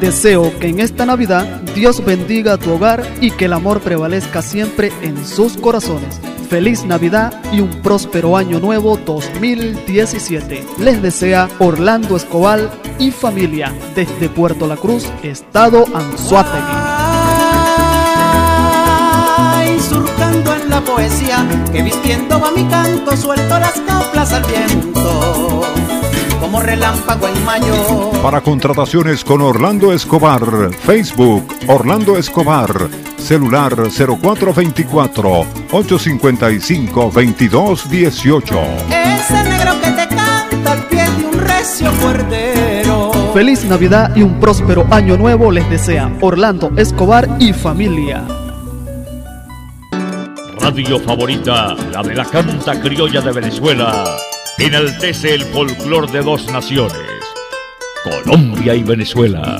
Deseo que en esta Navidad Dios bendiga tu hogar y que el amor prevalezca siempre en sus corazones. Feliz Navidad y un próspero año nuevo 2017. Les desea Orlando Escobar y familia desde Puerto La Cruz, Estado Anzuategui. En la poesía, que vistiendo mi canto, suelto las coplas al como relámpago en mayo. Para contrataciones con Orlando Escobar, Facebook Orlando Escobar, celular 0424-855-2218. Ese negro que te canta al pie de un recio cordero. Feliz Navidad y un próspero año nuevo les desea Orlando Escobar y familia. Radio favorita, la de la canta criolla de Venezuela. Enaltece el folclor de dos naciones, Colombia y Venezuela.